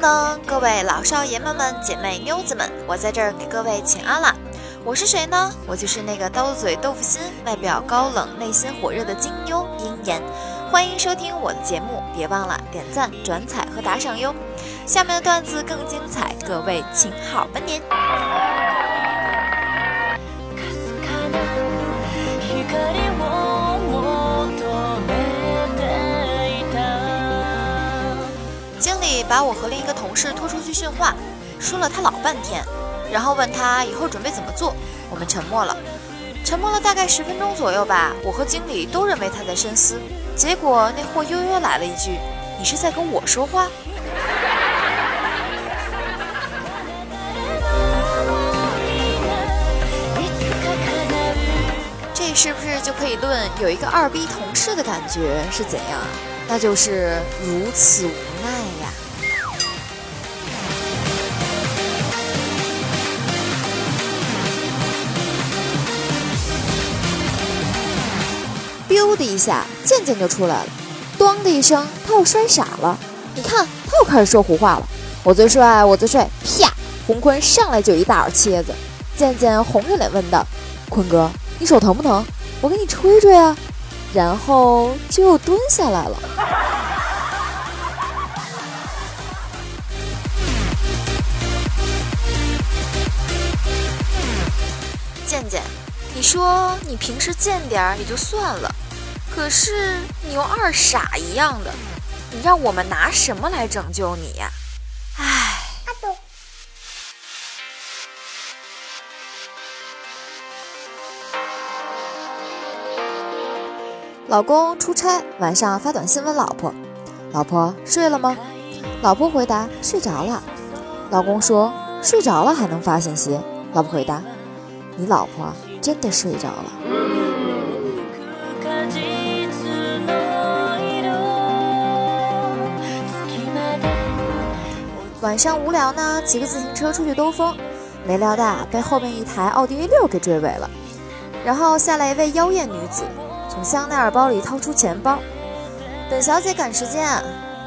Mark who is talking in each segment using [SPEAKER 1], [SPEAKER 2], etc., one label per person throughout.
[SPEAKER 1] 噔！各位老少爷们们、姐妹妞子们，我在这儿给各位请安了！我是谁呢？我就是那个刀嘴豆腐心、外表高冷、内心火热的金妞鹰眼。欢迎收听我的节目，别忘了点赞、转采和打赏哟！下面的段子更精彩，各位请好吧您。把我和另一个同事拖出去训话，说了他老半天，然后问他以后准备怎么做。我们沉默了，沉默了大概十分钟左右吧。我和经理都认为他在深思，结果那货悠悠来了一句：“你是在跟我说话？”这是不是就可以论有一个二逼同事的感觉是怎样啊？那就是如此无奈呀的一下，渐渐就出来了，咣的一声，他又摔傻了。你看，他又开始说胡话了。我最帅，我最帅！啪！洪坤上来就一大耳切子。渐渐红着脸问道：“坤哥，你手疼不疼？我给你吹吹啊。”然后就又蹲下来了。健健，你说你平时贱点儿也就算了，可是你又二傻一样的，你让我们拿什么来拯救你呀？唉。老公出差，晚上发短信问老婆：“老婆睡了吗？”老婆回答：“睡着了。”老公说：“睡着了还能发信息？”老婆回答：“你老婆真的睡着了。”晚上无聊呢，骑个自行车出去兜风，没料到被后面一台奥迪 A 六给追尾了，然后下来一位妖艳女子。从香奈儿包里掏出钱包，本小姐赶时间，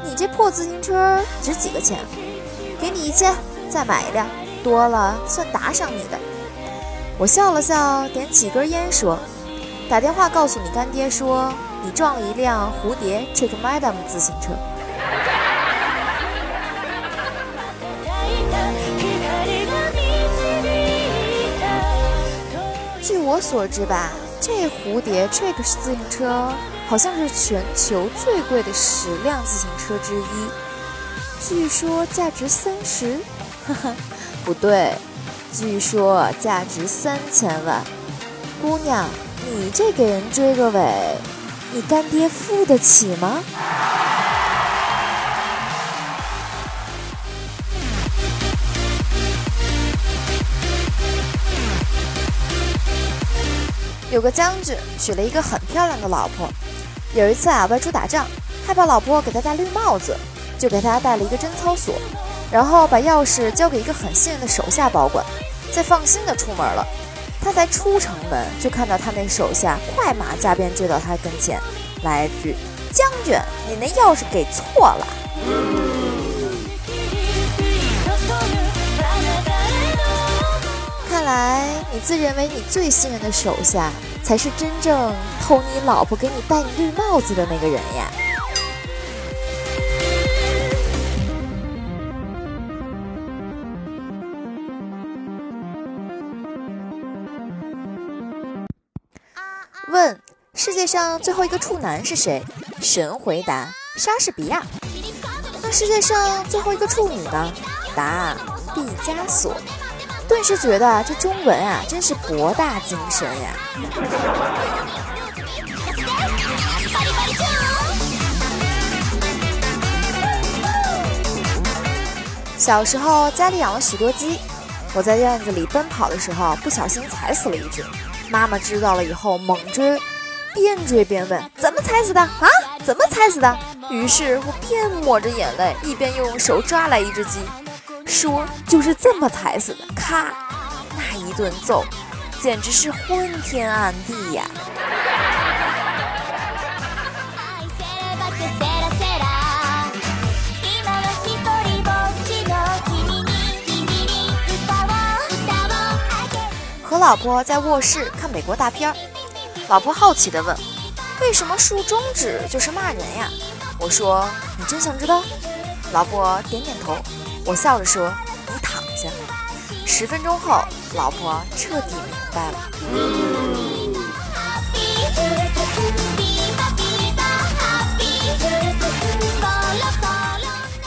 [SPEAKER 1] 你这破自行车值几个钱？给你一千，再买一辆，多了算打赏你的。我笑了笑，点几根烟，说：“打电话告诉你干爹，说你撞了一辆蝴蝶 Trick Madam 自行车。”我所知吧。这蝴蝶这个自行车好像是全球最贵的十辆自行车之一，据说价值三十，呵呵，不对，据说价值三千万。姑娘，你这给人追个尾，你干爹付得起吗？有个将军娶了一个很漂亮的老婆，有一次啊外出打仗，害怕老婆给他戴绿帽子，就给他戴了一个贞操锁，然后把钥匙交给一个很信任的手下保管，再放心的出门了。他才出城门，就看到他那手下快马加鞭追到他跟前，来一句：“将军，你那钥匙给错了。”看来你自认为你最信任的手下，才是真正偷你老婆给你戴绿帽子的那个人呀。问世界上最后一个处男是谁？神回答：莎士比亚。那世界上最后一个处女呢？答：毕加索。顿时觉得这中文啊，真是博大精深呀！小时候家里养了许多鸡，我在院子里奔跑的时候，不小心踩死了一只。妈妈知道了以后猛追，边追边问：“怎么踩死的啊？怎么踩死的？”于是我边抹着眼泪，一边用手抓来一只鸡。说就是这么踩死的咔那一顿揍简直是昏天暗地呀。和老婆在卧室看美国大片儿老婆好奇的问为什么竖中指就是骂人呀？我说你真想知道？老婆点点头。我笑着说：“你躺下。”十分钟后，老婆彻底明白了。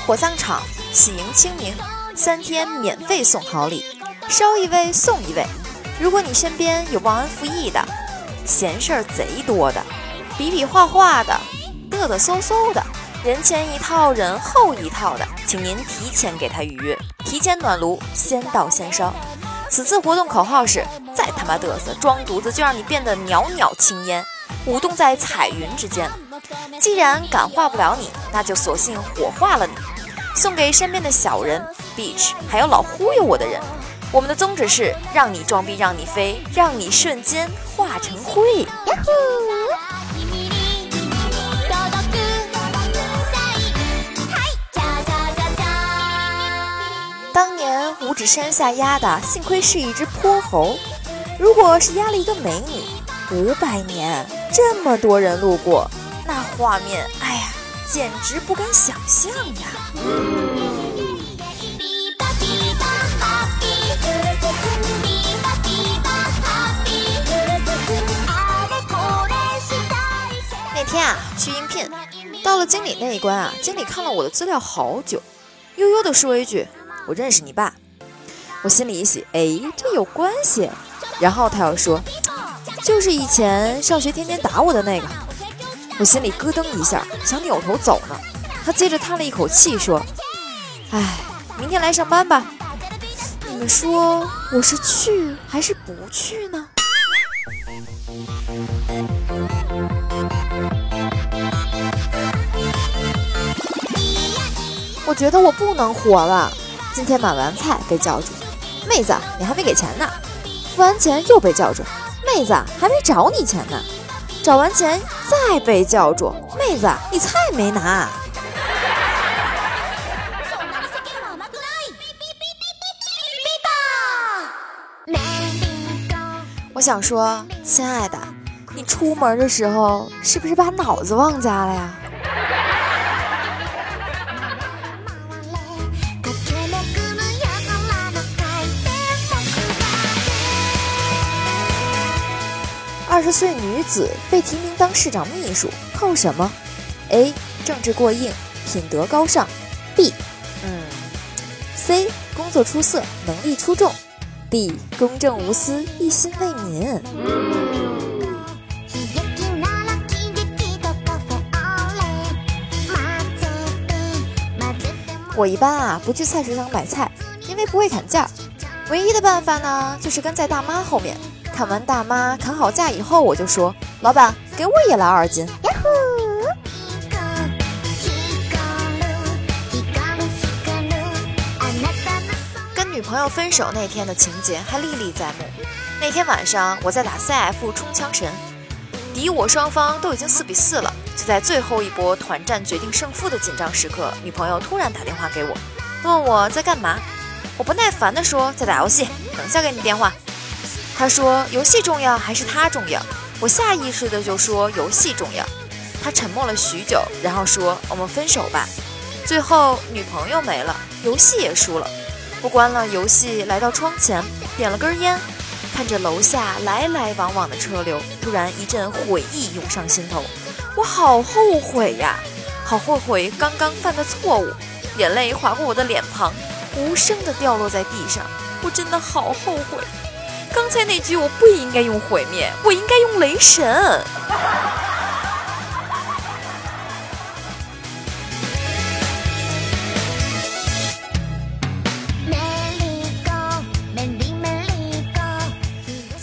[SPEAKER 1] 火葬场喜迎清明，三天免费送好礼，烧一位送一位。如果你身边有忘恩负义的、闲事儿贼多的、比比划划的、嘚嘚嗖嗖的、人前一套人后一套的，请您提前给他预约，提前暖炉，先到先烧。此次活动口号是：再他妈嘚瑟，装犊子就让你变得袅袅青烟，舞动在彩云之间。既然感化不了你，那就索性火化了你，送给身边的小人、bitch，还有老忽悠我的人。我们的宗旨是让你装逼，让你飞，让你瞬间化成灰。山下压的，幸亏是一只泼猴。如果是压了一个美女，五百年这么多人路过，那画面，哎呀，简直不敢想象呀！天啊，去应聘，到了经理那一关啊，经理看了我的资料好久，悠悠的说一句：“我认识你爸。”我心里一喜，哎，这有关系。然后他又说：“就是以前上学天天打我的那个。”我心里咯噔一下，想扭头走呢。他接着叹了一口气说：“哎，明天来上班吧。你们说我是去还是不去呢？”我觉得我不能活了。今天买完菜被叫住，妹子，你还没给钱呢。付完钱又被叫住，妹子，还没找你钱呢。找完钱再被叫住，妹子，你菜没拿。我想说，亲爱的，你出门的时候是不是把脑子忘家了呀？十岁女子被提名当市长秘书，靠什么？A. 政治过硬，品德高尚。B. 嗯。C. 工作出色，能力出众。D. 公正无私，一心为民。我一般啊不去菜市场买菜，因为不会砍价。唯一的办法呢，就是跟在大妈后面。看完大妈砍好价以后，我就说：“老板，给我也来二斤。”呀呼！跟女朋友分手那天的情节还历历在目。那天晚上我在打 CF 冲枪神，敌我双方都已经四比四了。就在最后一波团战决定胜负的紧张时刻，女朋友突然打电话给我，问我在干嘛。我不耐烦地说：“在打游戏，等下给你电话。”他说：“游戏重要还是他重要？”我下意识的就说：“游戏重要。”他沉默了许久，然后说：“我们分手吧。”最后女朋友没了，游戏也输了。我关了游戏，来到窗前，点了根烟，看着楼下来来往往的车流，突然一阵悔意涌上心头。我好后悔呀，好后悔刚刚犯的错误。眼泪划过我的脸庞，无声的掉落在地上。我真的好后悔。刚才那句我不应该用毁灭，我应该用雷神。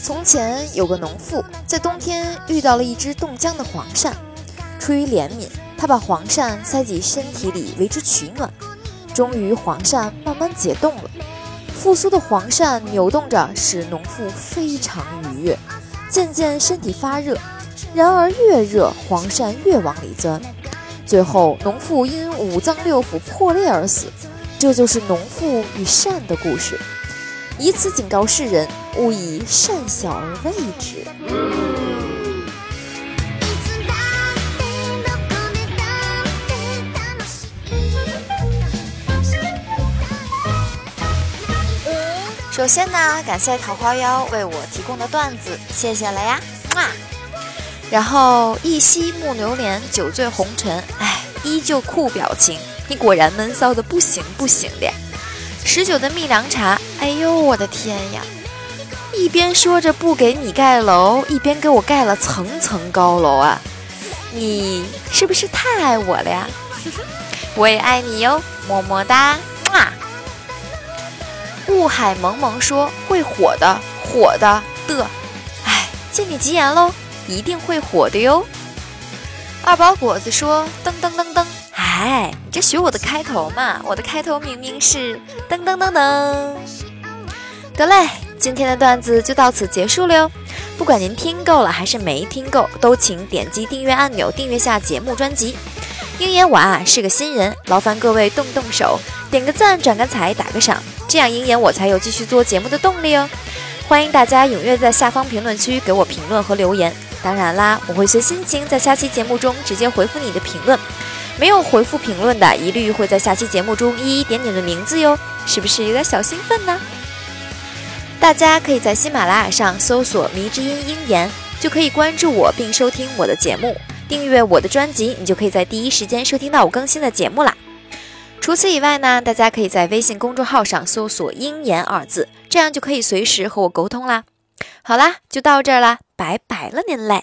[SPEAKER 1] 从前有个农妇，在冬天遇到了一只冻僵的黄鳝，出于怜悯，她把黄鳝塞进身体里为之取暖，终于黄鳝慢慢解冻了。复苏的黄鳝扭动着，使农妇非常愉悦，渐渐身体发热。然而越热，黄鳝越往里钻，最后农妇因五脏六腑破裂而死。这就是农妇与鳝的故事。以此警告世人，勿以善小而为之。首先呢，感谢桃花妖为我提供的段子，谢谢了呀，哇！然后一夕暮流年，酒醉红尘，哎，依旧酷表情，你果然闷骚的不行不行的。十九的蜜凉茶，哎呦我的天呀！一边说着不给你盖楼，一边给我盖了层层高楼啊！你是不是太爱我了呀？我也爱你哟，么么哒，哇！雾海蒙蒙说会火的，火的的，哎，借你吉言喽。一定会火的哟！二宝果子说：“噔噔噔噔，哎，你这学我的开头嘛？我的开头明明是噔噔噔噔。”得嘞，今天的段子就到此结束了哟。不管您听够了还是没听够，都请点击订阅按钮，订阅下节目专辑。鹰眼我啊是个新人，劳烦各位动动手，点个赞，转个彩，打个赏，这样鹰眼我才有继续做节目的动力哦。欢迎大家踊跃在下方评论区给我评论和留言。当然啦，我会随心情在下期节目中直接回复你的评论，没有回复评论的，一律会在下期节目中一一点点的名字哟，是不是有点小兴奋呢？大家可以在喜马拉雅上搜索“迷之音鹰眼”，就可以关注我并收听我的节目，订阅我的专辑，你就可以在第一时间收听到我更新的节目啦。除此以外呢，大家可以在微信公众号上搜索“鹰眼”二字，这样就可以随时和我沟通啦。好啦，就到这儿啦。拜拜了您嘞。